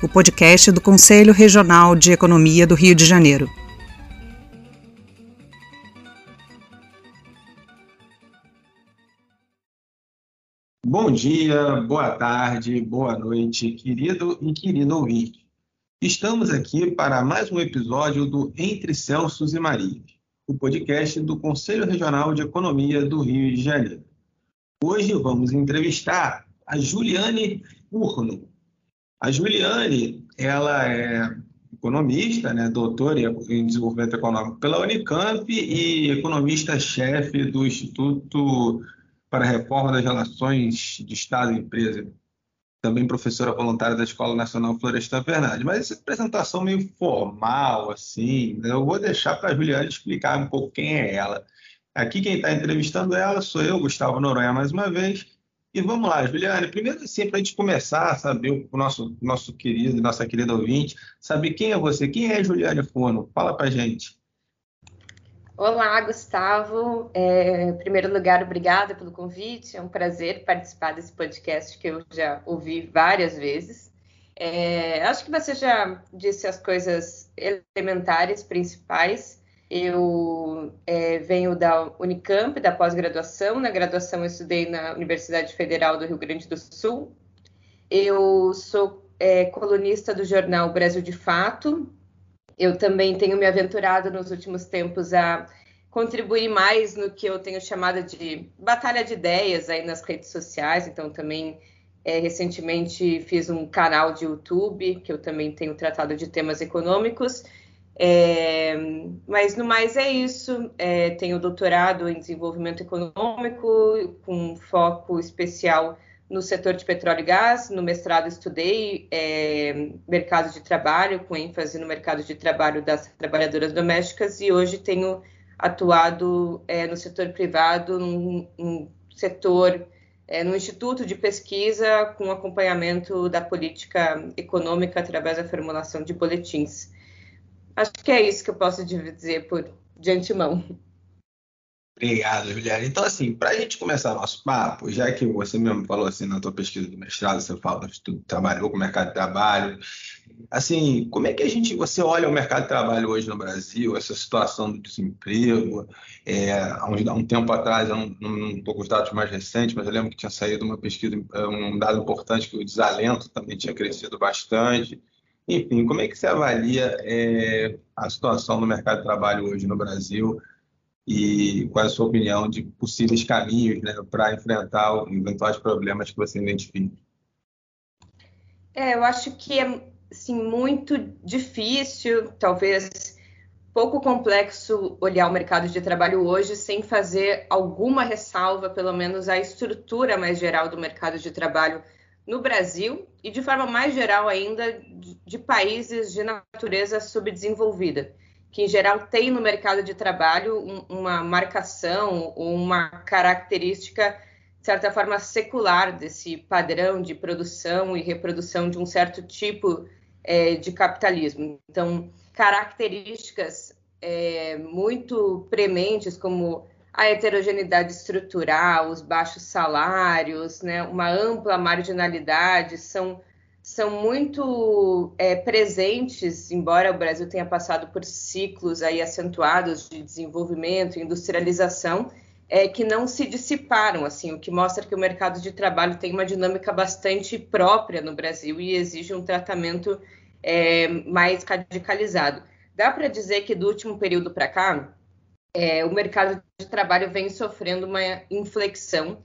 o podcast do Conselho Regional de Economia do Rio de Janeiro. Bom dia, boa tarde, boa noite, querido e querido ouvinte. Estamos aqui para mais um episódio do Entre Celsos e Marias, o podcast do Conselho Regional de Economia do Rio de Janeiro. Hoje vamos entrevistar a Juliane Furno. A Juliane, ela é economista, né, doutora em desenvolvimento econômico pela Unicamp e economista-chefe do Instituto para a Reforma das Relações de Estado e Empresa, também professora voluntária da Escola Nacional Florestan Fernandes. Mas essa apresentação meio formal, assim, eu vou deixar para a Juliane explicar um pouco quem é ela. Aqui quem está entrevistando ela sou eu, Gustavo Noronha, mais uma vez. E vamos lá, Juliane, primeiro assim, para a gente começar a saber o nosso, nosso querido, nossa querida ouvinte, saber quem é você, quem é Juliane Fono? Fala para gente. Olá, Gustavo. É, em primeiro lugar, obrigada pelo convite. É um prazer participar desse podcast que eu já ouvi várias vezes. É, acho que você já disse as coisas elementares, principais. Eu é, venho da Unicamp, da pós-graduação. Na graduação, eu estudei na Universidade Federal do Rio Grande do Sul. Eu sou é, colunista do jornal Brasil de Fato, eu também tenho me aventurado nos últimos tempos a contribuir mais no que eu tenho chamado de batalha de ideias aí nas redes sociais. Então, também é, recentemente fiz um canal de YouTube que eu também tenho tratado de temas econômicos. É, mas no mais é isso. É, tenho doutorado em desenvolvimento econômico com foco especial no setor de petróleo e gás. No mestrado estudei é, mercado de trabalho, com ênfase no mercado de trabalho das trabalhadoras domésticas, e hoje tenho atuado é, no setor privado, num, num setor, é, no instituto de pesquisa, com acompanhamento da política econômica através da formulação de boletins. Acho que é isso que eu posso dizer por de antemão. Obrigado, Juliana. Então, assim, para a gente começar nosso papo, já que você mesmo falou assim na tua pesquisa do mestrado, você fala que tu trabalhou com o mercado de trabalho, assim, como é que a gente, você olha o mercado de trabalho hoje no Brasil, essa situação do desemprego? É, há, um, há, um, tempo atrás, eu não estou com os dados mais recentes, mas eu lembro que tinha saído uma pesquisa, um dado importante que o desalento também tinha crescido bastante. Enfim, como é que você avalia é, a situação no mercado de trabalho hoje no Brasil? e qual é a sua opinião de possíveis caminhos né, para enfrentar eventuais problemas que você identifica? É, eu acho que é assim, muito difícil, talvez pouco complexo olhar o mercado de trabalho hoje sem fazer alguma ressalva, pelo menos, à estrutura mais geral do mercado de trabalho no Brasil e, de forma mais geral ainda, de países de natureza subdesenvolvida que em geral tem no mercado de trabalho um, uma marcação ou uma característica, de certa forma, secular desse padrão de produção e reprodução de um certo tipo é, de capitalismo. Então, características é, muito prementes, como a heterogeneidade estrutural, os baixos salários, né, uma ampla marginalidade, são são muito é, presentes, embora o Brasil tenha passado por ciclos aí acentuados de desenvolvimento industrialização, é, que não se dissiparam, assim, o que mostra que o mercado de trabalho tem uma dinâmica bastante própria no Brasil e exige um tratamento é, mais radicalizado. Dá para dizer que do último período para cá, é, o mercado de trabalho vem sofrendo uma inflexão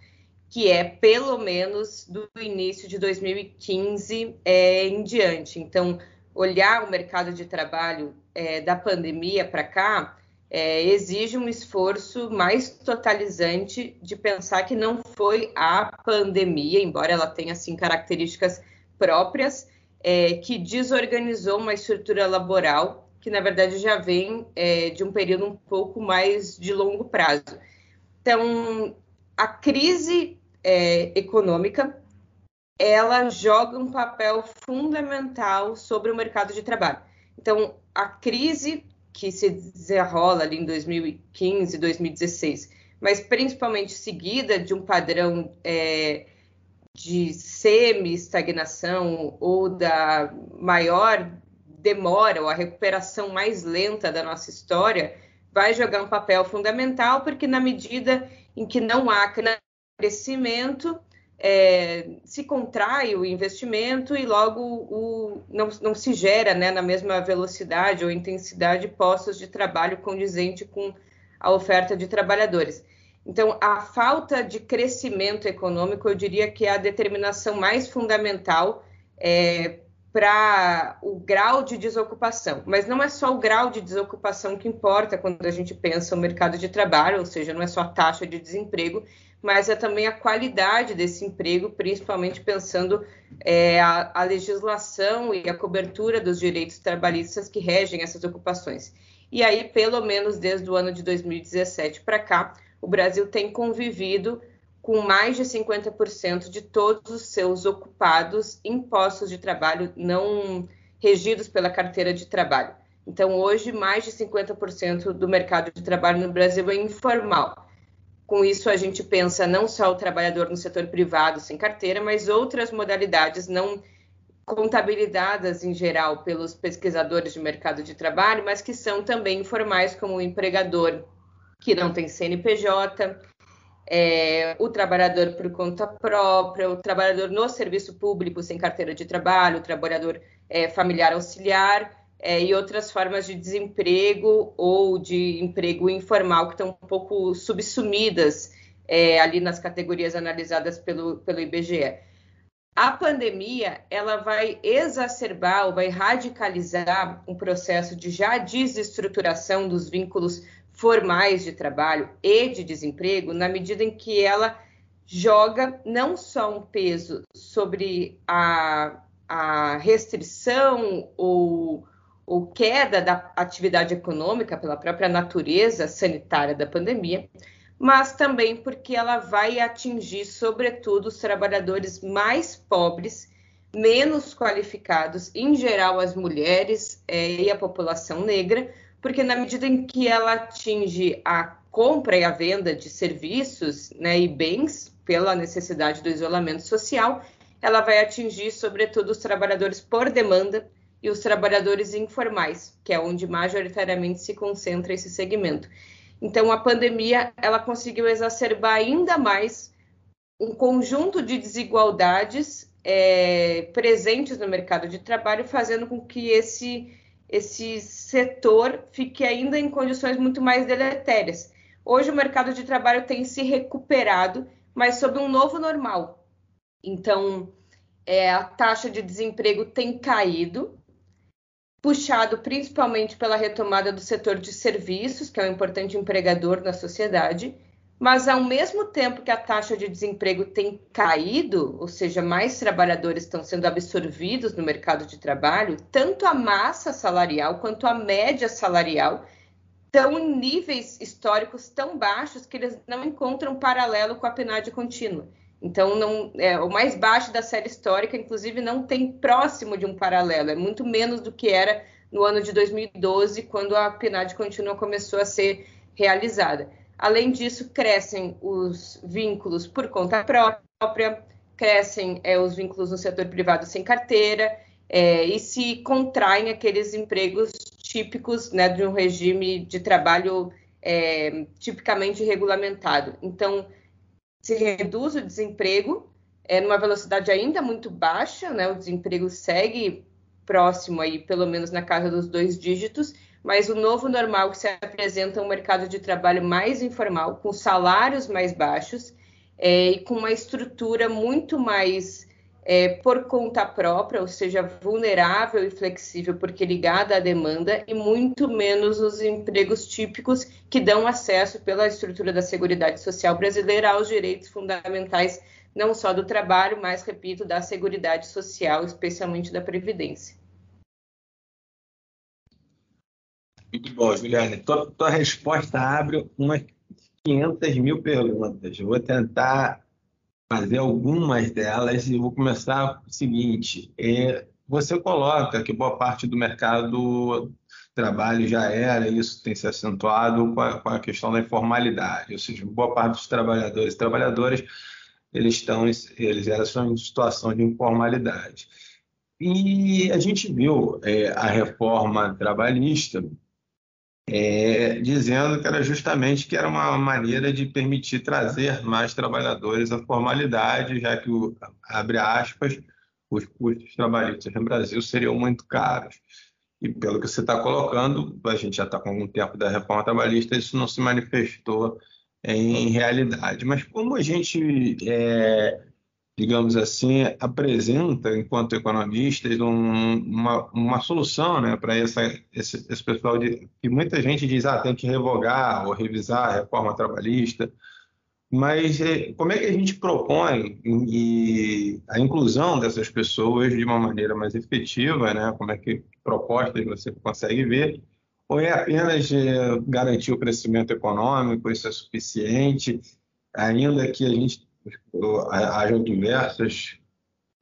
que é pelo menos do início de 2015 é, em diante. Então, olhar o mercado de trabalho é, da pandemia para cá é, exige um esforço mais totalizante de pensar que não foi a pandemia, embora ela tenha assim características próprias, é, que desorganizou uma estrutura laboral que, na verdade, já vem é, de um período um pouco mais de longo prazo. Então, a crise é, econômica ela joga um papel fundamental sobre o mercado de trabalho. Então, a crise que se desenrola ali em 2015, 2016, mas principalmente seguida de um padrão é, de semi-estagnação ou da maior demora ou a recuperação mais lenta da nossa história, vai jogar um papel fundamental, porque na medida em que não há crescimento, é, se contrai o investimento e logo o, não, não, se gera né, na mesma velocidade ou intensidade postos de trabalho condizente com a oferta de trabalhadores. Então, a falta de crescimento econômico, eu diria que é a determinação mais fundamental é, para o grau de desocupação. Mas não é só o grau de desocupação que importa quando a gente pensa o mercado de trabalho, ou seja, não é só a taxa de desemprego, mas é também a qualidade desse emprego, principalmente pensando é, a, a, legislação e a cobertura dos direitos trabalhistas que regem essas ocupações. E aí, pelo menos desde o ano de 2017 para cá, o Brasil tem convivido com mais de 50% de todos os seus ocupados em postos de trabalho não regidos pela carteira de trabalho. Então, hoje, mais de 50% do mercado de trabalho no Brasil é informal. Com isso, a gente pensa não só o trabalhador no setor privado sem carteira, mas outras modalidades não contabilizadas em geral pelos pesquisadores de mercado de trabalho, mas que são também informais, como o empregador que não tem CNPJ, é, o trabalhador por conta própria, o trabalhador no serviço público sem carteira de trabalho, o trabalhador é, familiar auxiliar é, e outras formas de desemprego ou de emprego informal que estão um pouco subsumidas é, ali nas categorias analisadas pelo, pelo IBGE. A pandemia ela vai exacerbar ou vai radicalizar um processo de já desestruturação dos vínculos formais de trabalho e de desemprego, na medida em que ela joga não só um peso sobre a, a restrição ou ou queda da atividade econômica pela própria natureza sanitária da pandemia, mas também porque ela vai atingir, sobretudo, os trabalhadores mais pobres, menos qualificados, em geral as mulheres é, e a população negra, porque na medida em que ela atinge a compra e a venda de serviços né, e bens pela necessidade do isolamento social, ela vai atingir, sobretudo, os trabalhadores por demanda, e os trabalhadores informais, que é onde majoritariamente se concentra esse segmento. Então, a pandemia ela conseguiu exacerbar ainda mais um conjunto de desigualdades é, presentes no mercado de trabalho, fazendo com que esse, esse setor fique ainda em condições muito mais deletérias. Hoje, o mercado de trabalho tem se recuperado, mas sob um novo normal. Então, é, a taxa de desemprego tem caído, puxado principalmente pela retomada do setor de serviços, que é um importante empregador na sociedade, mas ao mesmo tempo que a taxa de desemprego tem caído, ou seja, mais trabalhadores estão sendo absorvidos no mercado de trabalho, tanto a massa salarial quanto a média salarial estão em níveis históricos tão baixos que eles não encontram paralelo com a PNAD contínua. Então, não, é, o mais baixo da série histórica, inclusive, não tem próximo de um paralelo, é muito menos do que era no ano de 2012, quando a PNAD contínua começou a ser realizada. Além disso, crescem os vínculos por conta própria, crescem é, os vínculos no setor privado sem carteira é, e se contraem aqueles empregos típicos né, de um regime de trabalho é, tipicamente regulamentado. Então, se reduz o desemprego é, numa velocidade ainda muito baixa, né? O desemprego segue próximo aí, pelo menos na casa dos dois dígitos, mas o novo normal que se apresenta é um mercado de trabalho mais informal, com salários mais baixos é, e com uma estrutura muito mais é, por conta própria, ou seja, vulnerável e flexível, porque ligada à demanda, e muito menos os empregos típicos que dão acesso pela estrutura da Seguridade Social brasileira aos direitos fundamentais não só do trabalho, mas, repito, da seguridade social, especialmente da Previdência. Muito bom, Juliane. Tua, tua resposta abre umas 500 mil perguntas. Eu vou tentar fazer algumas delas e vou começar o seguinte. É, você coloca que boa parte do mercado trabalho já era, isso tem se acentuado com a, com a, questão da informalidade, ou seja, boa parte dos trabalhadores e trabalhadoras eles estão eles estão em situação de informalidade. E a gente viu é, a reforma trabalhista é, dizendo que era justamente que era uma maneira de permitir trazer mais trabalhadores à formalidade, já que, o, abre aspas, os custos trabalhistas no Brasil seriam muito caros. E pelo que você está colocando, a gente já está com algum tempo da reforma trabalhista, isso não se manifestou em realidade. Mas como a gente, é, digamos assim, apresenta, enquanto economistas, um, uma, uma solução né, para esse, esse pessoal de, que muita gente diz ah, tem que revogar ou revisar a reforma trabalhista, mas é, como é que a gente propõe a inclusão dessas pessoas de uma maneira mais efetiva, né? Como é que propostas você consegue ver? Ou é apenas é, garantir o crescimento econômico, isso é suficiente, ainda que a gente haja diversas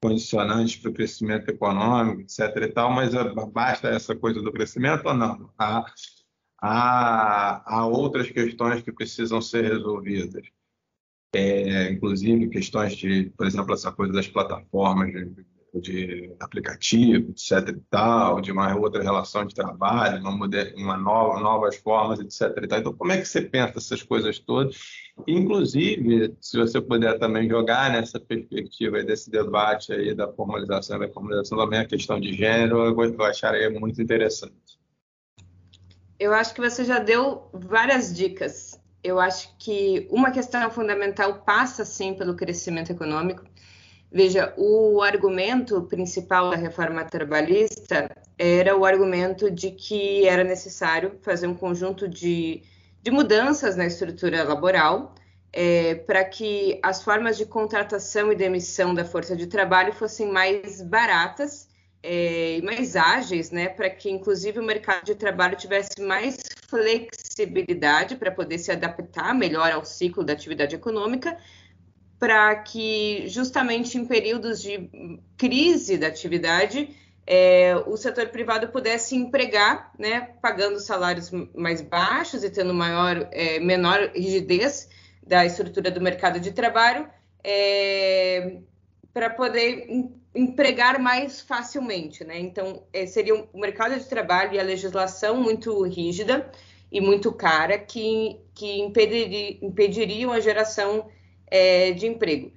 condicionantes para o crescimento econômico, etc. e tal, mas basta essa coisa do crescimento ou não? Há, há, há outras questões que precisam ser resolvidas é, inclusive questões de, por exemplo, essa coisa das plataformas de, aplicativo, etc. e tal, de uma outra relação de trabalho, uma, moder, uma nova, novas formas, etc. E tal. Então, como é que você pensa essas coisas todas? Inclusive, se você puder também jogar nessa perspectiva desse debate aí da formalização da formalização também a questão de gênero, eu acharia muito interessante. Eu acho que você já deu várias dicas eu acho que uma questão fundamental passa sim pelo crescimento econômico. Veja, o argumento principal da reforma trabalhista era o argumento de que era necessário fazer um conjunto de, de mudanças na estrutura laboral é, para que as formas de contratação e demissão da força de trabalho fossem mais baratas é, e mais ágeis, né, para que inclusive o mercado de trabalho tivesse mais flexibilidade para poder se adaptar melhor ao ciclo da atividade econômica, para que justamente em períodos de crise da atividade é, o setor privado pudesse empregar, né, pagando salários mais baixos e tendo maior, é, menor rigidez da estrutura do mercado de trabalho, é, para poder empregar mais facilmente, né? Então, é, seria o mercado de trabalho e a legislação muito rígida e muito cara que, que impediria, impediriam a geração é, de emprego.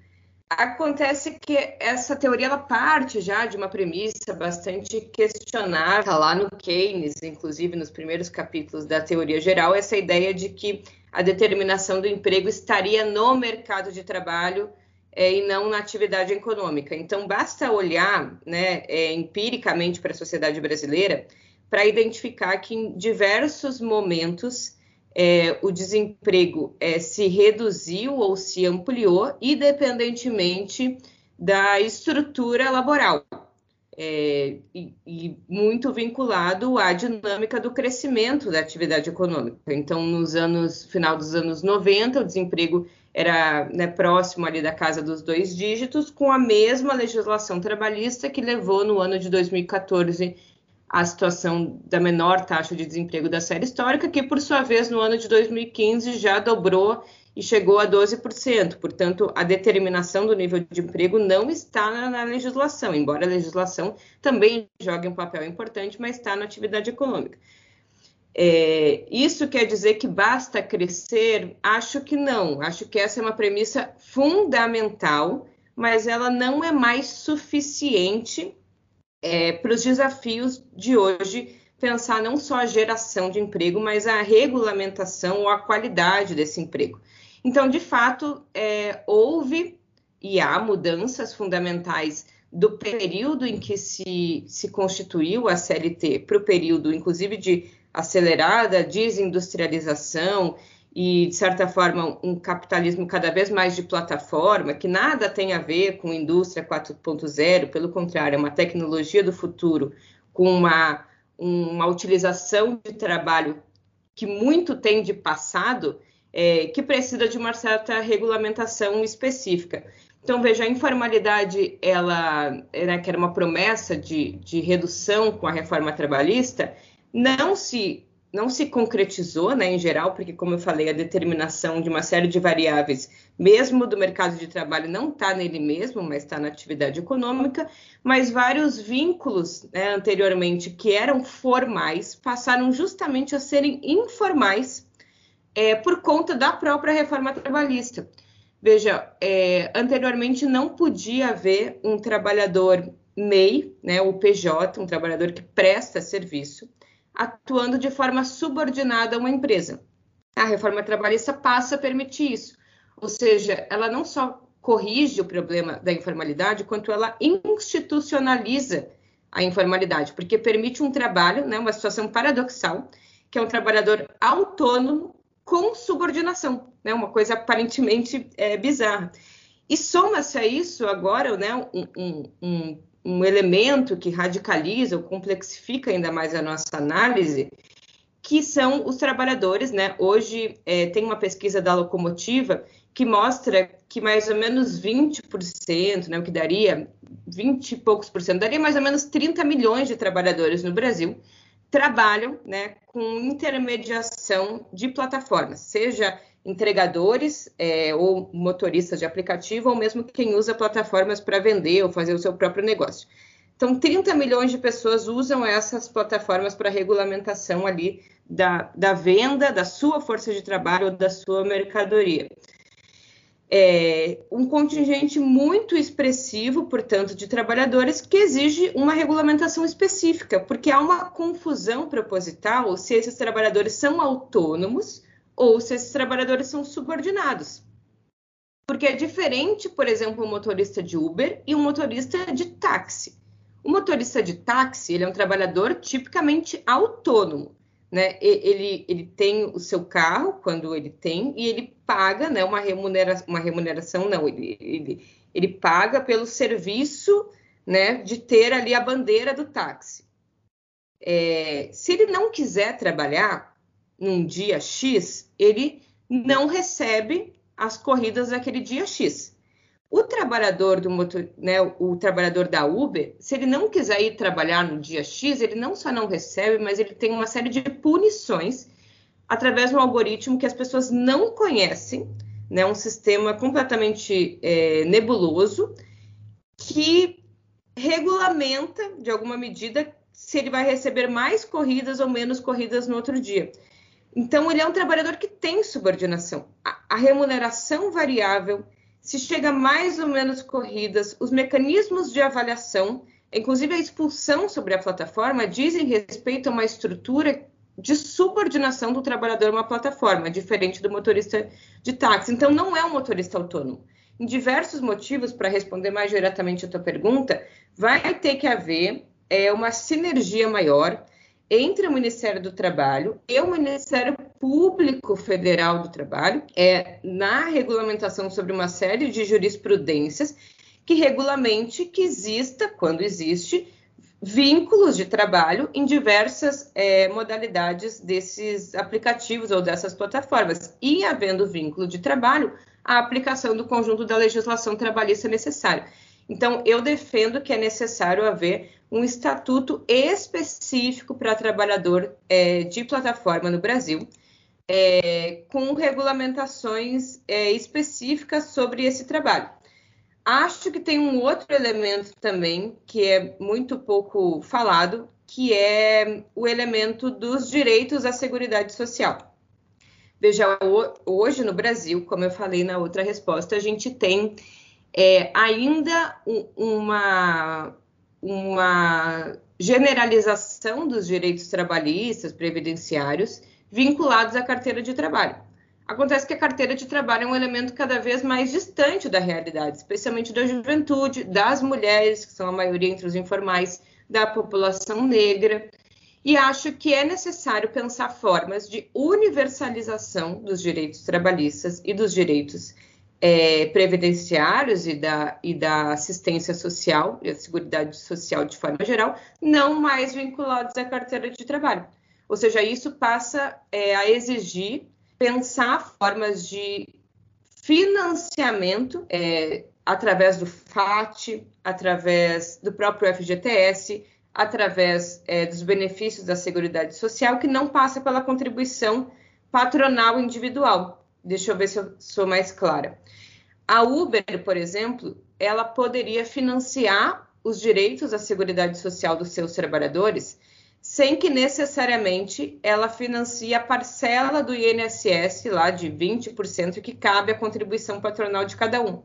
Acontece que essa teoria ela parte já de uma premissa bastante questionável tá lá no Keynes, inclusive nos primeiros capítulos da teoria geral, essa ideia de que a determinação do emprego estaria no mercado de trabalho é, e não na atividade econômica. Então, basta olhar né, é, empiricamente para a sociedade brasileira para identificar que em diversos momentos é, o desemprego é, se reduziu ou se ampliou, independentemente da estrutura laboral. É, e, e, muito vinculado à dinâmica do crescimento da atividade econômica. Então, nos anos final dos anos 90, o desemprego era né, próximo ali da casa dos dois dígitos, com a mesma legislação trabalhista que levou no ano de 2014 a situação da menor taxa de desemprego da série histórica, que por sua vez no ano de 2015 já dobrou e chegou a 12%. Portanto, a determinação do nível de emprego não está na, na legislação, embora a legislação também jogue um papel importante, mas está na atividade econômica. É, isso quer dizer que basta crescer? Acho que não. Acho que essa é uma premissa fundamental, mas ela não é mais suficiente é, para os desafios de hoje pensar não só a geração de emprego, mas a regulamentação ou a qualidade desse emprego. Então, de fato, é, houve e há mudanças fundamentais do período em que se, se constituiu a CLT para o período, inclusive, de acelerada desindustrialização e, de certa forma, um capitalismo cada vez mais de plataforma, que nada tem a ver com indústria 4.0, pelo contrário, é uma tecnologia do futuro, com uma, uma utilização de trabalho que muito tem de passado, é, que precisa de uma certa regulamentação específica. Então, veja, a informalidade, ela, né, que era uma promessa de, de redução com a reforma trabalhista, não se não se concretizou, né, em geral, porque, como eu falei, a determinação de uma série de variáveis, mesmo do mercado de trabalho, não está nele mesmo, mas está na atividade econômica, mas vários vínculos né, anteriormente que eram formais passaram justamente a serem informais é, por conta da própria reforma trabalhista. Veja, é, anteriormente não podia haver um trabalhador MEI, né, o PJ, um trabalhador que presta serviço, atuando de forma subordinada a uma empresa. A reforma trabalhista passa a permitir isso, ou seja, ela não só corrige o problema da informalidade, quanto ela institucionaliza a informalidade, porque permite um trabalho, né, uma situação paradoxal, que é um trabalhador autônomo com subordinação, né, uma coisa aparentemente é, bizarra. E soma-se a isso agora né, um, um, um um elemento que radicaliza ou complexifica ainda mais a nossa análise, que são os trabalhadores, né? Hoje é, tem uma pesquisa da locomotiva que mostra que mais ou menos 20%, né, o que daria 20 e poucos por cento, daria mais ou menos 30 milhões de trabalhadores no Brasil, trabalham né, com intermediação de plataformas, seja entregadores é, ou motoristas de aplicativo, ou mesmo quem usa plataformas para vender ou fazer o seu próprio negócio. Então, 30 milhões de pessoas usam essas plataformas para regulamentação ali da, da venda da sua força de trabalho ou da sua mercadoria. É um contingente muito expressivo, portanto, de trabalhadores que exige uma regulamentação específica, porque há uma confusão proposital se esses trabalhadores são autônomos ou se esses trabalhadores são subordinados. Porque é diferente, por exemplo, um motorista de Uber e um motorista de táxi. O motorista de táxi ele é um trabalhador tipicamente autônomo. Né? Ele, ele tem o seu carro quando ele tem e ele paga né, uma, remunera, uma remuneração, não, ele, ele, ele paga pelo serviço né, de ter ali a bandeira do táxi. É, se ele não quiser trabalhar, num dia X, ele não recebe as corridas daquele dia X. O trabalhador do motor, né, o trabalhador da Uber, se ele não quiser ir trabalhar no dia X, ele não só não recebe, mas ele tem uma série de punições através de um algoritmo que as pessoas não conhecem, né, um sistema completamente é, nebuloso que regulamenta, de alguma medida, se ele vai receber mais corridas ou menos corridas no outro dia. Então, ele é um trabalhador que tem subordinação. A, remuneração variável, se chega mais ou menos corridas, os mecanismos de avaliação, inclusive a expulsão sobre a plataforma, dizem respeito a uma estrutura de subordinação do trabalhador a uma plataforma, diferente do motorista de táxi. Então, não é um motorista autônomo. Em diversos motivos, para responder mais diretamente a tua pergunta, vai ter que haver é, uma sinergia maior entre o Ministério do Trabalho e o Ministério Público Federal do Trabalho, é, na regulamentação sobre uma série de jurisprudências que regulamente que exista, quando existe, vínculos de trabalho em diversas é, modalidades desses aplicativos ou dessas plataformas. E havendo vínculo de trabalho, a aplicação do conjunto da legislação trabalhista necessária. Então, eu defendo que é necessário haver um estatuto específico para trabalhador é, de plataforma no Brasil, é, com regulamentações é, específicas sobre esse trabalho. Acho que tem um outro elemento também que é muito pouco falado, que é o elemento dos direitos à Seguridade Social. Veja, hoje no Brasil, como eu falei na outra resposta, a gente tem é, ainda uma, uma generalização dos direitos trabalhistas, previdenciários, vinculados à carteira de trabalho. Acontece que a carteira de trabalho é um elemento cada vez mais distante da realidade, especialmente da juventude, das mulheres, que são a maioria entre os informais, da população negra. e acho que é necessário pensar formas de universalização dos direitos trabalhistas e dos direitos é, previdenciários e da, e da assistência social e a seguridade social de forma geral, não mais vinculados à carteira de trabalho. Ou seja, isso passa é, a exigir pensar formas de financiamento é, através do FAT, através do próprio FGTS, através é, dos benefícios da Seguridade Social, que não passa pela contribuição patronal individual. Deixa eu ver se eu sou mais clara. A Uber, por exemplo, ela poderia financiar os direitos à Seguridade Social dos seus trabalhadores sem que necessariamente ela financie a parcela do INSS lá de 20% que cabe à contribuição patronal de cada um.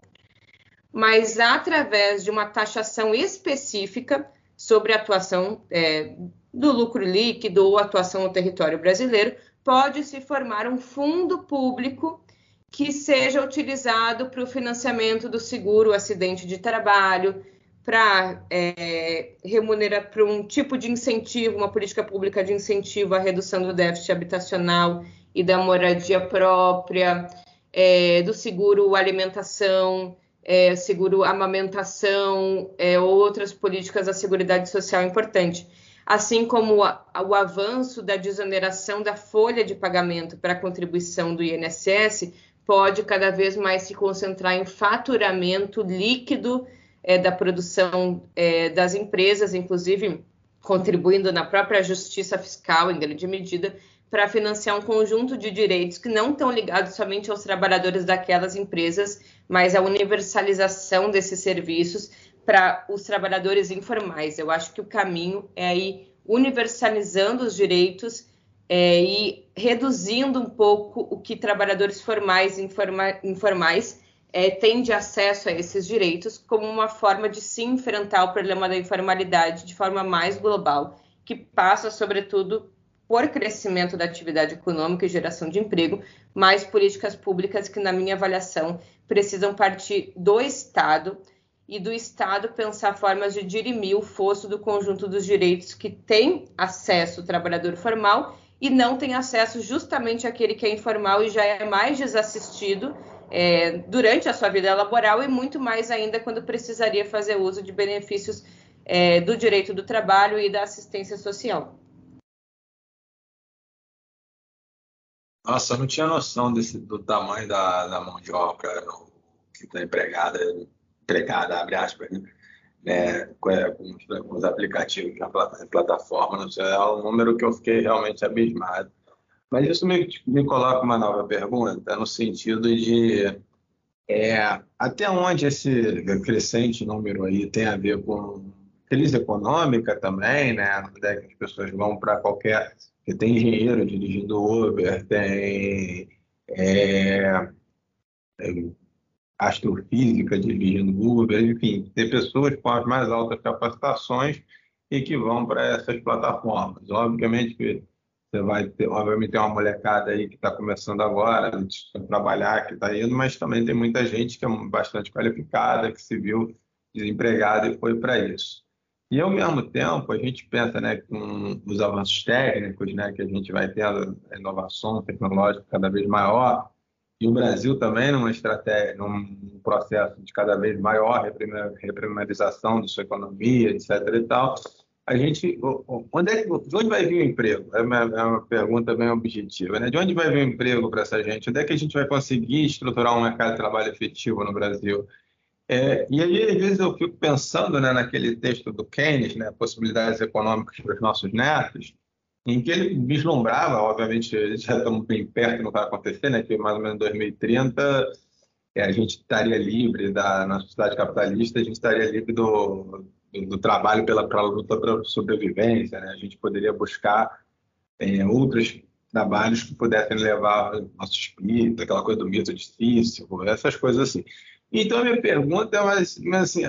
Mas através de uma taxação específica sobre a atuação é, do lucro líquido ou atuação no território brasileiro, pode se formar um fundo público que seja utilizado para o financiamento do seguro acidente de trabalho, para é, remunerar para um tipo de incentivo, uma política pública de incentivo à redução do déficit habitacional e da moradia própria, é, do seguro alimentação, é, seguro amamentação, é, outras políticas da Seguridade Social importante, assim como a, o avanço da desoneração da folha de pagamento para a contribuição do INSS pode cada vez mais se concentrar em faturamento líquido é, da produção é, das empresas, inclusive contribuindo na própria justiça fiscal, em grande medida, para financiar um conjunto de direitos que não estão ligados somente aos trabalhadores daquelas empresas, mas à universalização desses serviços para os trabalhadores informais. Eu acho que o caminho é aí universalizando os direitos é, e reduzindo um pouco o que trabalhadores formais e informa informais é, têm de acesso a esses direitos como uma forma de se enfrentar o problema da informalidade de forma mais global, que passa, sobretudo, por crescimento da atividade econômica e geração de emprego, mas políticas públicas que, na minha avaliação, precisam partir do Estado e do Estado pensar formas de dirimir o fosso do conjunto dos direitos que tem acesso o trabalhador formal e não tem acesso justamente aquele que é informal e já é mais desassistido é, durante a sua vida laboral e muito mais ainda quando precisaria fazer uso de benefícios é, do direito do trabalho e da assistência social. Nossa, eu não tinha noção desse, do tamanho da, da mão de obra que está empregada, empregada, abre aspas, né? É, com, com, os aplicativos na plataforma, não sei, é um número que eu fiquei realmente abismado. Mas isso me, me coloca uma nova pergunta, no sentido de é, até onde esse crescente número aí tem a ver com crise econômica também, né? Onde é as pessoas vão para qualquer. que tem engenheiro dirigindo Uber, tem é, é, astrofísica dirigindo Uber, enfim, tem pessoas com as mais altas capacitações e que vão para essas plataformas. Obviamente que você vai ter, obviamente, tem uma molecada aí que está começando agora a trabalhar, que está indo, mas também tem muita gente que é bastante qualificada, que se viu desempregada e foi para isso. E, ao mesmo tempo, a gente pensa né, com os avanços técnicos, né, que a gente vai tendo a inovação tecnológica cada vez maior, e o Brasil também numa estratégia, num processo de cada vez maior reprimarização de sua economia, etc. e tal, a gente, onde é, de onde vai vir o emprego? É uma, é uma pergunta bem objetiva, né? De onde vai vir o emprego para essa gente? Onde é que a gente vai conseguir estruturar um mercado de trabalho efetivo no Brasil? É, e aí, às vezes, eu fico pensando né, naquele texto do Keynes, né, Possibilidades Econômicas para os Nossos Netos, em que ele vislumbrava, obviamente, já estamos bem perto do que vai acontecer, né, que mais ou menos em 2030 é, a gente estaria livre da, na sociedade capitalista, a gente estaria livre do, do, trabalho pela, luta pela sobrevivência, né? A gente poderia buscar é, outros trabalhos que pudessem levar nosso espírito, aquela coisa do mito de essas coisas assim. Então, a minha pergunta é, mas, mas assim,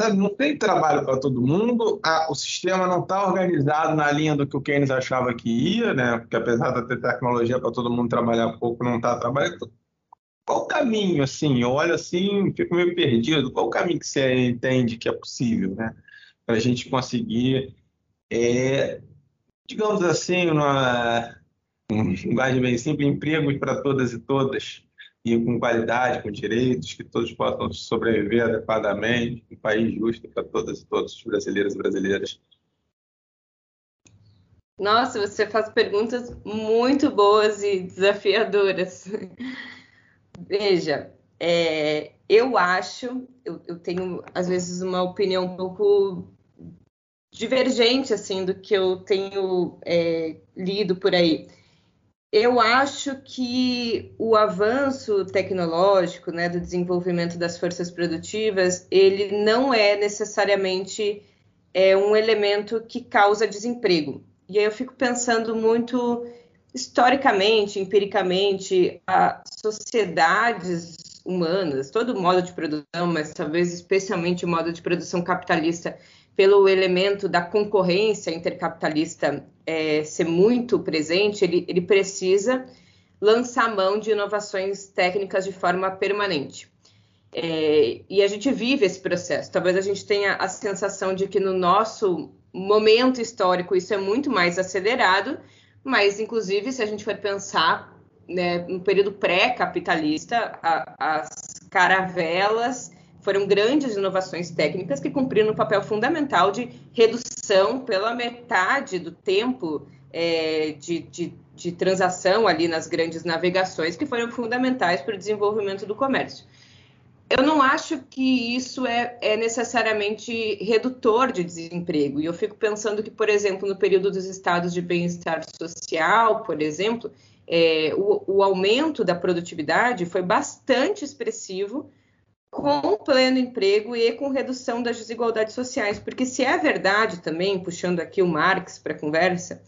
sabe, não tem trabalho para todo mundo, a, o sistema não está organizado na linha do que o Keynes achava que ia, né? Porque apesar de ter tecnologia para todo mundo trabalhar pouco, não está trabalhando. Qual o caminho, assim? Eu olho assim, fico meio perdido. Qual o caminho que você entende que é possível, né? Para a gente conseguir é, digamos assim, uma linguagem bem simples, empregos para todas e todas, e com qualidade, com direitos, que todos possam sobreviver adequadamente, um país justo para todas e todos, os brasileiros e brasileiras. Nossa, você faz perguntas muito boas e desafiadoras. Veja, é, eu acho, eu, eu, tenho às vezes uma opinião um pouco divergente assim do que eu tenho é, lido por aí. Eu acho que o avanço tecnológico, né, do desenvolvimento das forças produtivas, ele não é necessariamente é, um elemento que causa desemprego. E aí eu fico pensando muito historicamente, empiricamente, as sociedades humanas, todo modo de produção, mas talvez especialmente o modo de produção capitalista, pelo elemento da concorrência intercapitalista é, ser muito presente, ele, ele precisa lançar mão de inovações técnicas de forma permanente. É, e a gente vive esse processo. Talvez a gente tenha a sensação de que no nosso momento histórico isso é muito mais acelerado, mas inclusive se a gente for pensar né, no período pré-capitalista, as caravelas foram grandes inovações técnicas que cumpriram um papel fundamental de redução pela metade do tempo é, de, de, de transação ali nas grandes navegações, que foram fundamentais para o desenvolvimento do comércio eu não acho que isso é, é, necessariamente redutor de desemprego. E eu fico pensando que, por exemplo, no período dos estados de bem-estar social, por exemplo, é, o, o, aumento da produtividade foi bastante expressivo com pleno emprego e com redução das desigualdades sociais. Porque se é verdade também, puxando aqui o Marx para a conversa,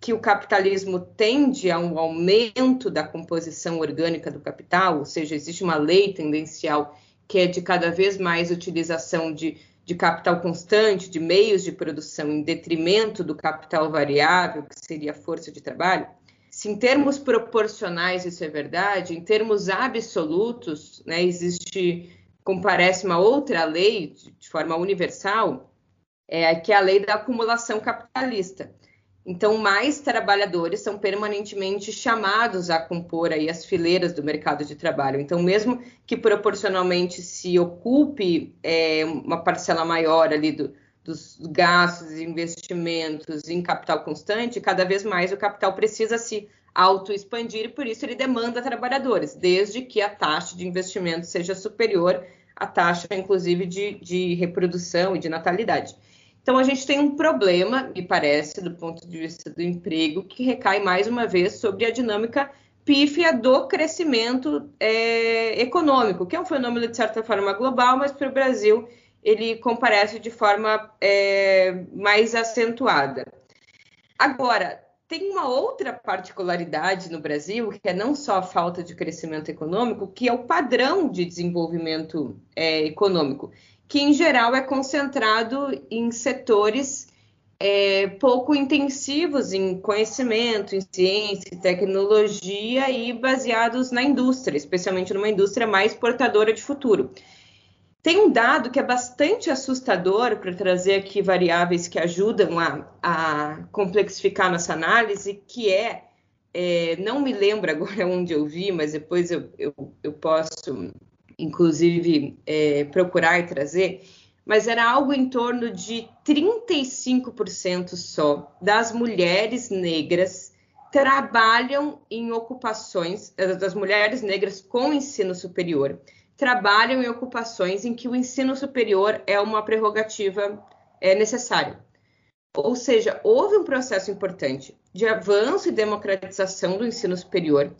que o capitalismo tende a um aumento da composição orgânica do capital, ou seja, existe uma lei tendencial que é de cada vez mais utilização de, de capital constante, de meios de produção, em detrimento do capital variável, que seria a força de trabalho. Se em termos proporcionais isso é verdade, em termos absolutos, né, existe, como parece, uma outra lei de, de forma universal, é, que é a lei da acumulação capitalista então, mais trabalhadores são permanentemente chamados a compor aí as fileiras do mercado de trabalho. Então, mesmo que proporcionalmente se ocupe é, uma parcela maior ali do, dos gastos e investimentos em capital constante, cada vez mais o capital precisa se auto-expandir e por isso ele demanda trabalhadores, desde que a taxa de investimento seja superior à taxa, inclusive, de, de reprodução e de natalidade. Então, a gente tem um problema, me parece, do ponto de vista do emprego, que recai mais uma vez sobre a dinâmica pífia do crescimento é, econômico, que é um fenômeno, de certa forma, global, mas para o Brasil ele comparece de forma é, mais acentuada. Agora, tem uma outra particularidade no Brasil, que é não só a falta de crescimento econômico, que é o padrão de desenvolvimento é, econômico que em geral é concentrado em setores é, pouco intensivos em conhecimento, em ciência, tecnologia e baseados na indústria, especialmente numa indústria mais portadora de futuro. Tem um dado que é bastante assustador para trazer aqui variáveis que ajudam a, a complexificar nossa análise, que é, é, não me lembro agora onde eu vi, mas depois eu, eu, eu posso inclusive, é, procurar e trazer, mas era algo em torno de 35% só das mulheres negras trabalham em ocupações, eh, das mulheres negras com ensino superior, trabalham em ocupações em que o ensino superior é uma prerrogativa é, necessária. Ou seja, houve um processo importante de avanço e democratização do ensino superior,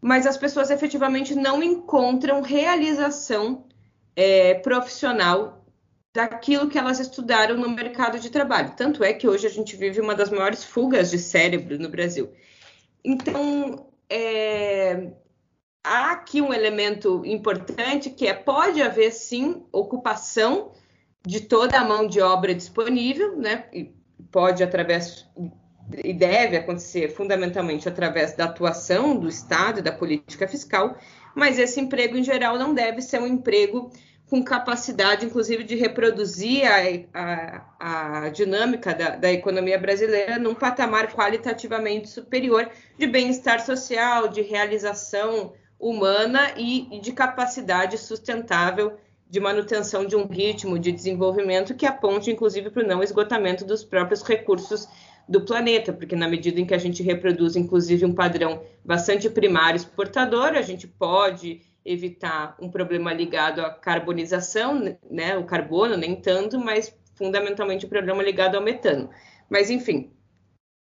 mas as pessoas efetivamente não encontram realização é, profissional daquilo que elas estudaram no mercado de trabalho. Tanto é que hoje a gente vive uma das maiores fugas de cérebro no Brasil. Então, é, há aqui um elemento importante que é pode haver sim ocupação de toda a mão de obra disponível, né? E pode através e deve acontecer fundamentalmente através da atuação do Estado e da política fiscal, mas esse emprego em geral não deve ser um emprego com capacidade, inclusive, de reproduzir a, a, a dinâmica da, da, economia brasileira num patamar qualitativamente superior de bem-estar social, de realização humana e, e de capacidade sustentável de manutenção de um ritmo de desenvolvimento que aponte, inclusive, para o não esgotamento dos próprios recursos do planeta, porque na medida em que a gente reproduz, inclusive, um padrão bastante primário exportador, a gente pode evitar um problema ligado à carbonização, né, o carbono, nem tanto, mas fundamentalmente o problema ligado ao metano. Mas, enfim,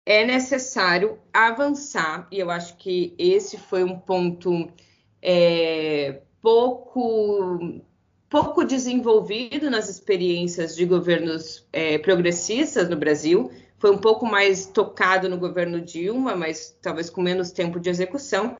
é necessário avançar, e eu acho que esse foi um ponto é, pouco, pouco desenvolvido nas experiências de governos é, progressistas no Brasil, foi um pouco mais tocado no governo Dilma, mas talvez com menos tempo de execução,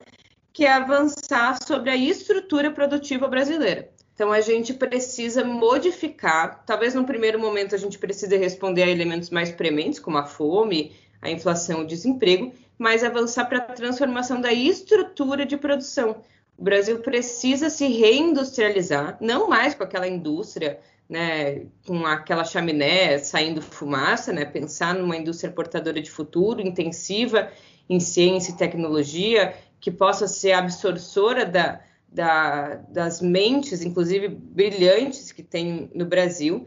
que é avançar sobre a estrutura produtiva brasileira. Então, a gente precisa modificar, talvez no primeiro momento a gente precise responder a elementos mais prementes, como a fome, a inflação, o desemprego, mas avançar para a transformação da estrutura de produção. O Brasil precisa se reindustrializar, não mais com aquela indústria, né, com aquela chaminé saindo fumaça, né, pensar numa indústria portadora de futuro, intensiva em ciência e tecnologia, que possa ser absortora da, da, das mentes, inclusive brilhantes, que tem no Brasil,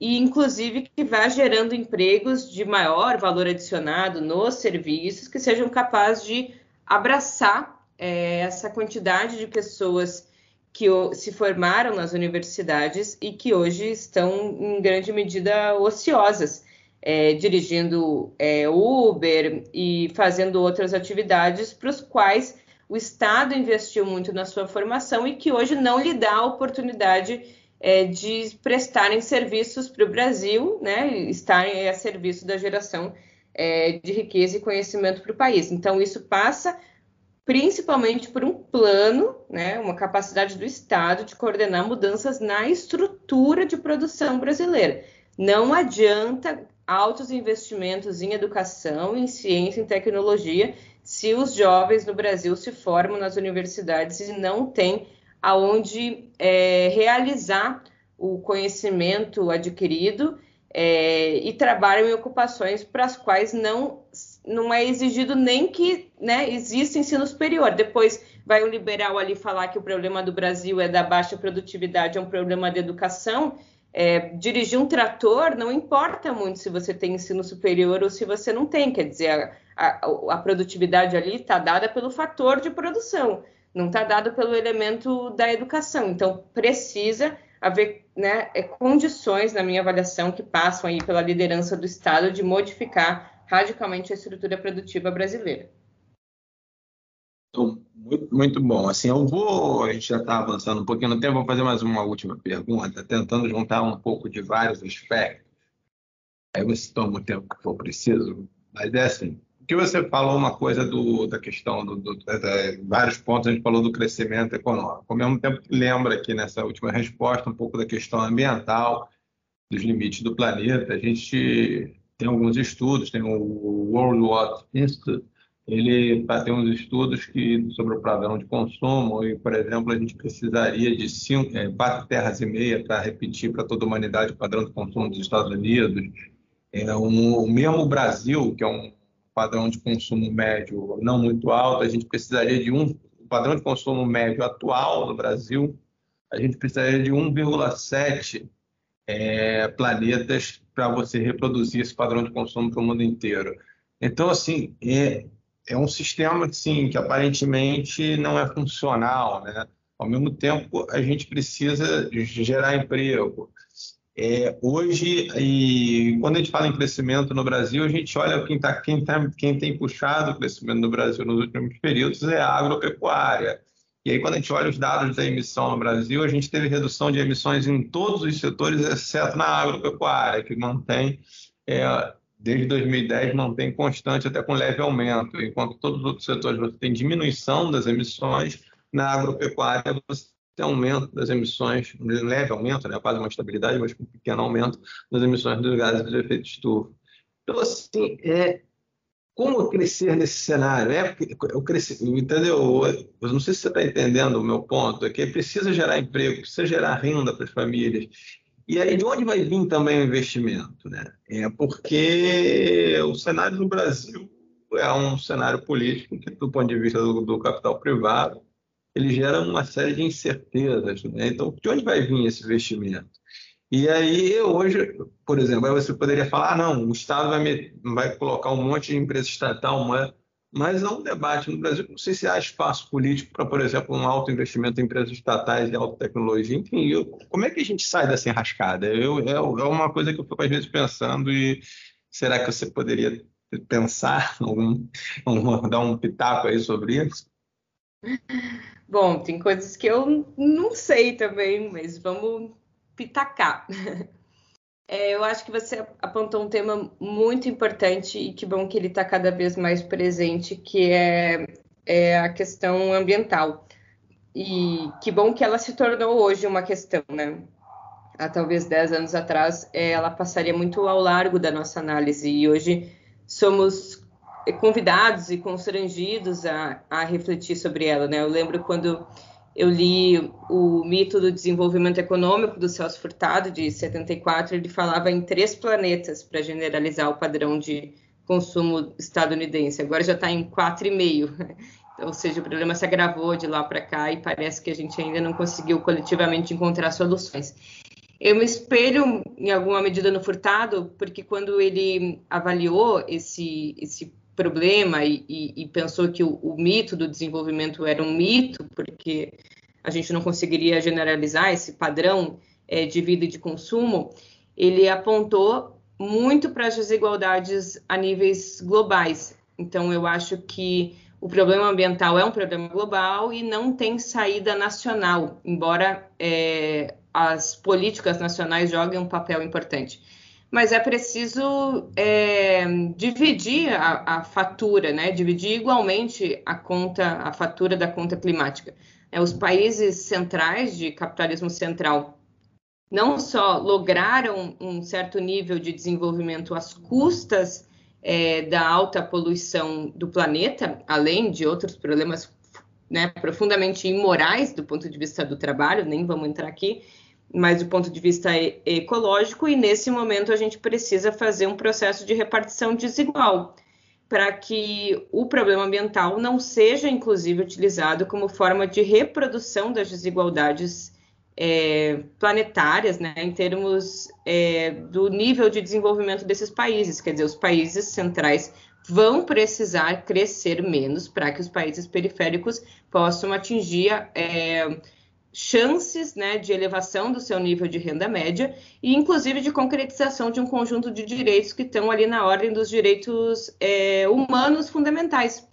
e inclusive que vá gerando empregos de maior valor adicionado nos serviços, que sejam capazes de abraçar é, essa quantidade de pessoas que se formaram nas universidades e que hoje estão, em grande medida, ociosas é, dirigindo é, Uber e fazendo outras atividades para os quais o Estado investiu muito na sua formação e que hoje não lhe dá a oportunidade é, de prestarem serviços para o Brasil, né, estarem a serviço da geração é, de riqueza e conhecimento para o país. Então, isso passa principalmente por um plano, né, uma capacidade do Estado de coordenar mudanças na estrutura de produção brasileira. Não adianta altos investimentos em educação, em ciência, em tecnologia, se os jovens no Brasil se formam nas universidades e não têm aonde é, realizar o conhecimento adquirido é, e trabalham em ocupações para as quais não, não é exigido nem que né, exista ensino superior. Depois vai um liberal ali falar que o problema do Brasil é da baixa produtividade, é um problema de educação. É, dirigir um trator não importa muito se você tem ensino superior ou se você não tem, quer dizer, a, a, a produtividade ali está dada pelo fator de produção, não está dada pelo elemento da educação. Então, precisa haver né, é, condições, na minha avaliação, que passam aí pela liderança do Estado de modificar radicalmente a estrutura produtiva brasileira. Então, muito, muito bom. Assim, eu vou, a gente já está avançando um pouquinho no tempo, vou fazer mais uma última pergunta, tentando juntar um pouco de vários aspectos. Aí você toma o tempo que for preciso, mas é assim, que você falou uma coisa do, da questão do, do da, vários pontos a gente falou do crescimento econômico. Ao mesmo tempo que lembra aqui nessa última resposta um pouco da questão ambiental, dos limites do planeta. A gente tem alguns estudos, tem o World Watch Institute ele tem uns estudos que sobre o padrão de consumo e, por exemplo, a gente precisaria de cinco, é, quatro terras e meia para repetir para toda a humanidade o padrão de consumo dos Estados Unidos. É, um, o mesmo Brasil, que é um padrão de consumo médio não muito alto, a gente precisaria de um padrão de consumo médio atual no Brasil, a gente precisaria de 1,7 é, planetas para você reproduzir esse padrão de consumo para o mundo inteiro. Então, assim, é, é um sistema sim, que aparentemente não é funcional. Né? Ao mesmo tempo, a gente precisa gerar emprego. É, hoje, e quando a gente fala em crescimento no Brasil, a gente olha quem, tá, quem, tá, quem tem puxado o crescimento no Brasil nos últimos períodos é a agropecuária. E aí, quando a gente olha os dados da emissão no Brasil, a gente teve redução de emissões em todos os setores, exceto na agropecuária, que mantém é, desde 2010 mantém constante até com leve aumento, enquanto todos os outros setores você tem diminuição das emissões, na agropecuária você tem aumento das emissões, um leve aumento, né, quase uma estabilidade, mas com um pequeno aumento das emissões dos gases de efeito estufa. Então, assim, é, como crescer nesse cenário? É, eu cresci, entendeu? Eu não sei se você está entendendo o meu ponto, é que precisa gerar emprego, precisa gerar renda para as famílias. E aí, de onde vai vir também o investimento? Né? É porque o cenário no Brasil é um cenário político que, do ponto de vista do, do capital privado, ele gera uma série de incertezas. Né? Então, de onde vai vir esse investimento? E aí, hoje, por exemplo, aí você poderia falar, ah, não, o Estado vai, me, vai colocar um monte de empresa estatal, mas, mas há um debate no Brasil, não sei se há espaço político para, por exemplo, um alto investimento em empresas estatais de alta tecnologia. Enfim, eu, como é que a gente sai dessa enrascada? Eu, é, é uma coisa que eu fico às vezes pensando e será que você poderia pensar, algum, dar um pitaco aí sobre isso? Bom, tem coisas que eu não sei também, mas vamos pitacar. É, eu acho que você apontou um tema muito importante e que bom que ele está cada vez mais presente, que é, é, a questão ambiental. E que bom que ela se tornou hoje uma questão, né? Há talvez 10 anos atrás, ela passaria muito ao largo da nossa análise e hoje somos convidados e constrangidos a, a refletir sobre ela, né? Eu lembro quando eu li o Mito do Desenvolvimento Econômico do Celso Furtado, de 74, ele falava em três planetas para generalizar o padrão de consumo estadunidense. Agora já está em quatro e meio, ou seja, o problema se agravou de lá para cá e parece que a gente ainda não conseguiu coletivamente encontrar soluções. Eu me espelho em alguma medida no Furtado, porque quando ele avaliou esse, esse problema e, e, e pensou que o, o, mito do desenvolvimento era um mito, porque a gente não conseguiria generalizar esse padrão é, de vida e de consumo, ele apontou muito para as desigualdades a níveis globais. Então, eu acho que o problema ambiental é um problema global e não tem saída nacional, embora é, as políticas nacionais joguem um papel importante mas é preciso é, dividir a, a, fatura, né? Dividir igualmente a conta, a fatura da conta climática. É, os países centrais de capitalismo central não só lograram um certo nível de desenvolvimento às custas é, da alta poluição do planeta, além de outros problemas né, profundamente imorais do ponto de vista do trabalho, nem vamos entrar aqui, mas do ponto de vista ecológico, e nesse momento a gente precisa fazer um processo de repartição desigual para que o problema ambiental não seja, inclusive, utilizado como forma de reprodução das desigualdades é, planetárias, né, em termos é, do nível de desenvolvimento desses países. Quer dizer, os países centrais vão precisar crescer menos para que os países periféricos possam atingir. É, chances né, de elevação do seu nível de renda média e, inclusive, de concretização de um conjunto de direitos que estão ali na ordem dos direitos é, humanos fundamentais.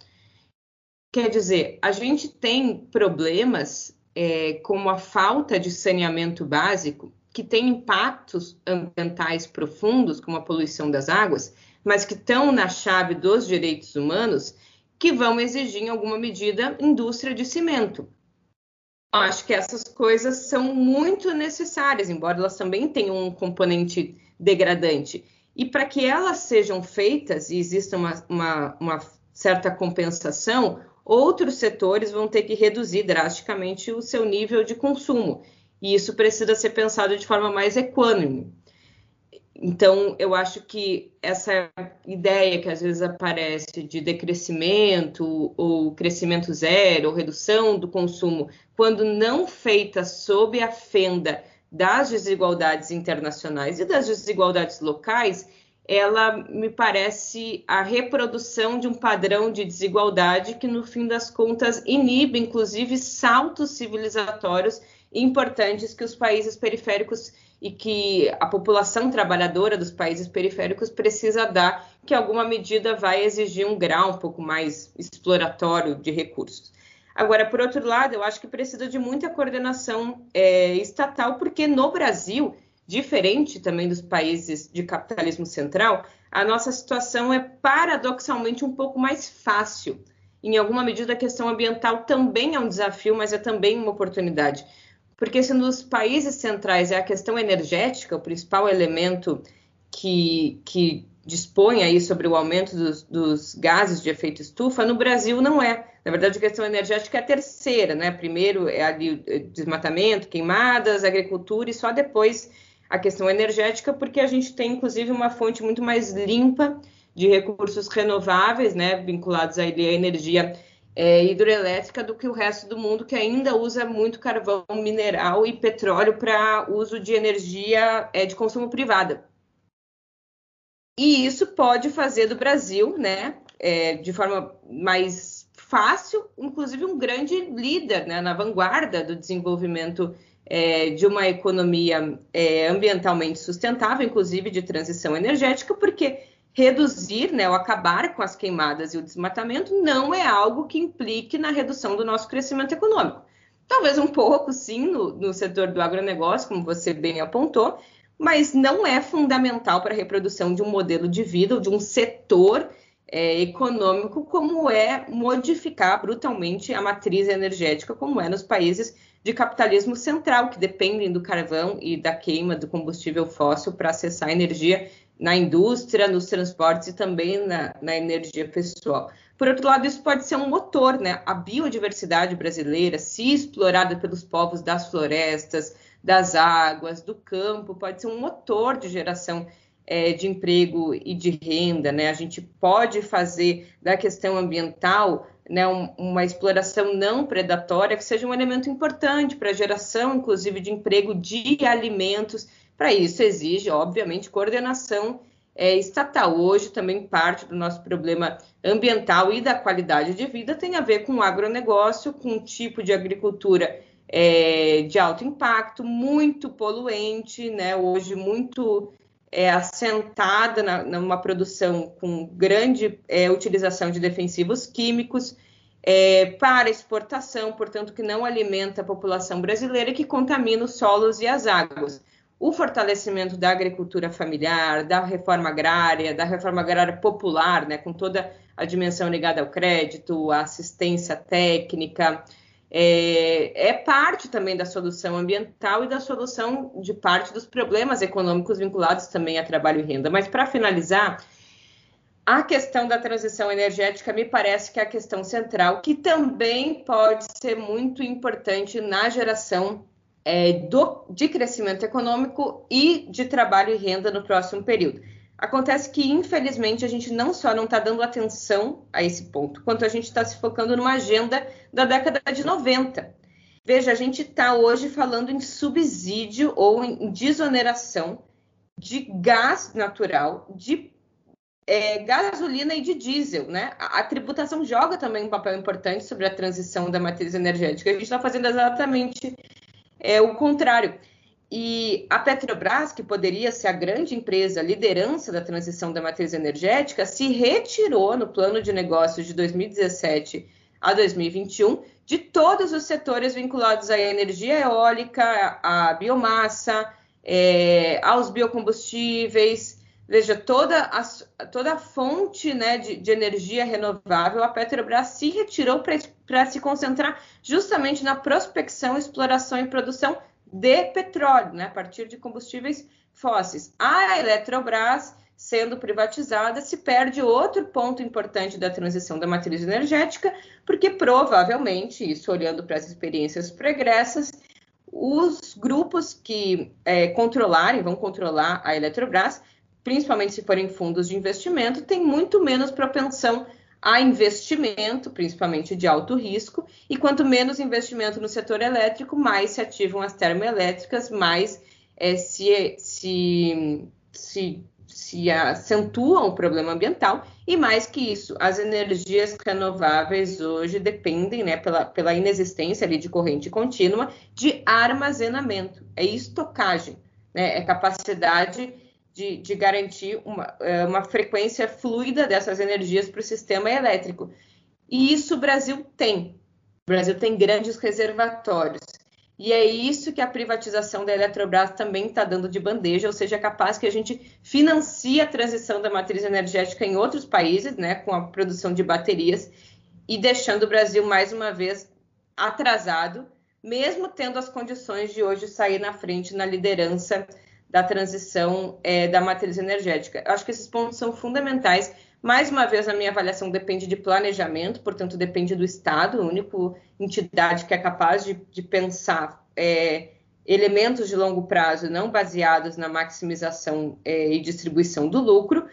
Quer dizer, a gente tem problemas é, como a falta de saneamento básico, que tem impactos ambientais profundos, como a poluição das águas, mas que estão na chave dos direitos humanos, que vão exigir, em alguma medida, indústria de cimento acho que essas coisas são muito necessárias, embora elas também tenham um componente degradante. E para que elas sejam feitas e exista uma, uma, uma, certa compensação, outros setores vão ter que reduzir drasticamente o seu nível de consumo. E isso precisa ser pensado de forma mais equânime. Então, eu acho que essa ideia que às vezes aparece de decrescimento ou crescimento zero ou redução do consumo, quando não feita sob a fenda das desigualdades internacionais e das desigualdades locais, ela me parece a reprodução de um padrão de desigualdade que, no fim das contas, inibe, inclusive, saltos civilizatórios importantes que os países periféricos e que a população trabalhadora dos países periféricos precisa dar, que alguma medida vai exigir um grau um pouco mais exploratório de recursos. Agora, por outro lado, eu acho que precisa de muita coordenação é, estatal, porque no Brasil, diferente também dos países de capitalismo central, a nossa situação é paradoxalmente um pouco mais fácil. Em alguma medida, a questão ambiental também é um desafio, mas é também uma oportunidade porque se nos países centrais é a questão energética o principal elemento que, que dispõe aí sobre o aumento dos, dos, gases de efeito estufa, no Brasil não é. Na verdade, a questão energética é a terceira, né? Primeiro é ali desmatamento, queimadas, agricultura e só depois a questão energética, porque a gente tem inclusive uma fonte muito mais limpa de recursos renováveis, né, vinculados à energia é, hidroelétrica do que o resto do mundo que ainda usa muito carvão mineral e petróleo para uso de energia é, de consumo privada. E isso pode fazer do Brasil, né, é, de forma mais fácil, inclusive um grande líder né, na vanguarda do desenvolvimento é, de uma economia é, ambientalmente sustentável, inclusive de transição energética, porque reduzir, né, ou acabar com as queimadas e o desmatamento não é algo que implique na redução do nosso crescimento econômico. Talvez um pouco, sim, no, no setor do agronegócio, como você bem apontou, mas não é fundamental para a reprodução de um modelo de vida ou de um setor é, econômico, como é modificar brutalmente a matriz energética, como é nos países de capitalismo central, que dependem do carvão e da queima do combustível fóssil para acessar energia na indústria, nos transportes e também na, na, energia pessoal. Por outro lado, isso pode ser um motor, né? A biodiversidade brasileira, se explorada pelos povos das florestas, das águas, do campo, pode ser um motor de geração é, de emprego e de renda, né? A gente pode fazer da questão ambiental né, um, uma exploração não predatória que seja um elemento importante para a geração, inclusive, de emprego de alimentos. Para isso exige, obviamente, coordenação é, estatal. Hoje também parte do nosso problema ambiental e da qualidade de vida tem a ver com o agronegócio, com um tipo de agricultura é, de alto impacto, muito poluente, né? Hoje muito é, assentada na, numa produção com grande é, utilização de defensivos químicos é, para exportação, portanto, que não alimenta a população brasileira e que contamina os solos e as águas. O fortalecimento da agricultura familiar, da reforma agrária, da reforma agrária popular, né, com toda a dimensão ligada ao crédito, à assistência técnica, é, é, parte também da solução ambiental e da solução de parte dos problemas econômicos vinculados também a trabalho e renda. Mas, para finalizar, a questão da transição energética me parece que é a questão central, que também pode ser muito importante na geração é, do, de crescimento econômico e de trabalho e renda no próximo período. Acontece que, infelizmente, a gente não só não está dando atenção a esse ponto, quanto a gente está se focando numa agenda da década de 90. Veja, a gente está hoje falando em subsídio ou em desoneração de gás natural, de é, gasolina e de diesel, né? A, a, tributação joga também um papel importante sobre a transição da matriz energética. A gente está fazendo exatamente é, o contrário. E a Petrobras, que poderia ser a grande empresa, liderança da transição da matriz energética, se retirou no plano de negócios de 2017 a 2021 de todos os setores vinculados à energia eólica, à biomassa, é, aos biocombustíveis. Veja, toda a, toda a fonte né, de, de energia renovável, a Petrobras se retirou para se concentrar justamente na prospecção, exploração e produção de petróleo, né, a partir de combustíveis fósseis. A Eletrobras, sendo privatizada, se perde outro ponto importante da transição da matriz energética, porque provavelmente, isso olhando para as experiências pregressas, os grupos que é, controlarem, vão controlar a Eletrobras, principalmente se forem fundos de investimento, têm muito menos propensão a investimento, principalmente de alto risco, e quanto menos investimento no setor elétrico, mais se ativam as termoelétricas, mais é, se, se, se, se acentua o problema ambiental, e mais que isso, as energias renováveis hoje dependem, né, pela, pela inexistência ali de corrente contínua, de armazenamento, é estocagem, né, é capacidade de, de garantir uma, é, uma frequência fluida dessas energias para o sistema elétrico. E isso o Brasil tem. O Brasil tem grandes reservatórios. E é isso que a privatização da Eletrobras também está dando de bandeja, ou seja, é capaz que a gente financie a transição da matriz energética em outros países, né, com a produção de baterias, e deixando o Brasil mais uma vez atrasado, mesmo tendo as condições de hoje sair na frente na liderança da transição é, da matriz energética. Eu acho que esses pontos são fundamentais. Mais uma vez, a minha avaliação depende de planejamento, portanto, depende do Estado, a única entidade que é capaz de, de pensar é, elementos de longo prazo não baseados na maximização é, e distribuição do lucro,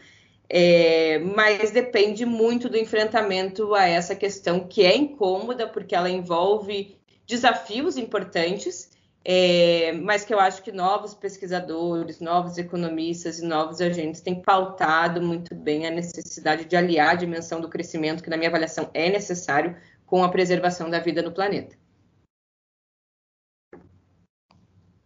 é, mas depende muito do enfrentamento a essa questão que é incômoda, porque ela envolve desafios importantes é, mas que eu acho que novos pesquisadores, novos economistas e novos agentes têm pautado muito bem a necessidade de aliar a dimensão do crescimento, que na minha avaliação é necessário, com a preservação da vida no planeta.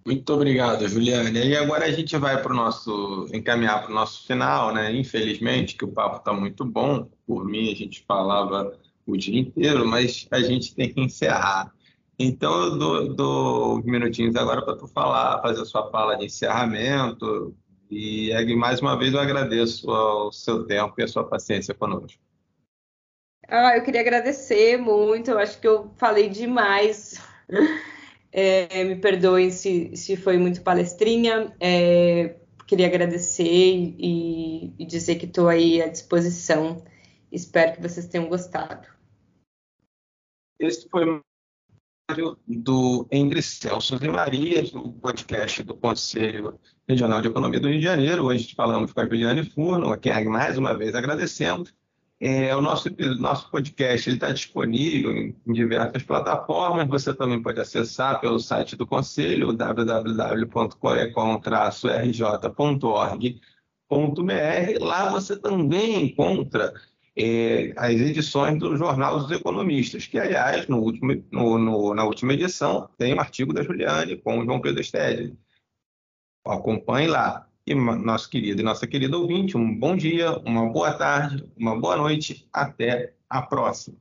Muito obrigado, Juliane. E agora a gente vai para o nosso encaminhar para o nosso final, né? Infelizmente, que o papo está muito bom. Por mim, a gente falava o dia inteiro, mas a gente tem que encerrar. Então, eu dou, dou minutinhos agora para tu falar, fazer a sua fala de encerramento. E, mais uma vez eu agradeço o seu tempo e a sua paciência conosco. Ah, eu queria agradecer muito, eu acho que eu falei demais. É, me perdoem se, se foi muito palestrinha. É, queria agradecer e, e dizer que estou aí à disposição. Espero que vocês tenham gostado. Esse foi do Entre Celso e Marias, do podcast do Conselho Regional de Economia do Rio de Janeiro. Hoje falamos com a Juliane Furno, a quem mais uma vez agradecemos. É, o nosso, nosso podcast está disponível em, em, diversas plataformas. Você também pode acessar pelo site do Conselho, www.corecon-rj.org.br. Lá você também encontra é, as edições do Jornal dos Economistas, que, aliás, no último, no, no, na última edição, tem um artigo da Juliane com o João Pedro Stedley. Acompanhe lá. E nosso querido e nossa querida ouvinte, um bom dia, uma boa tarde, uma boa noite. Até a próxima.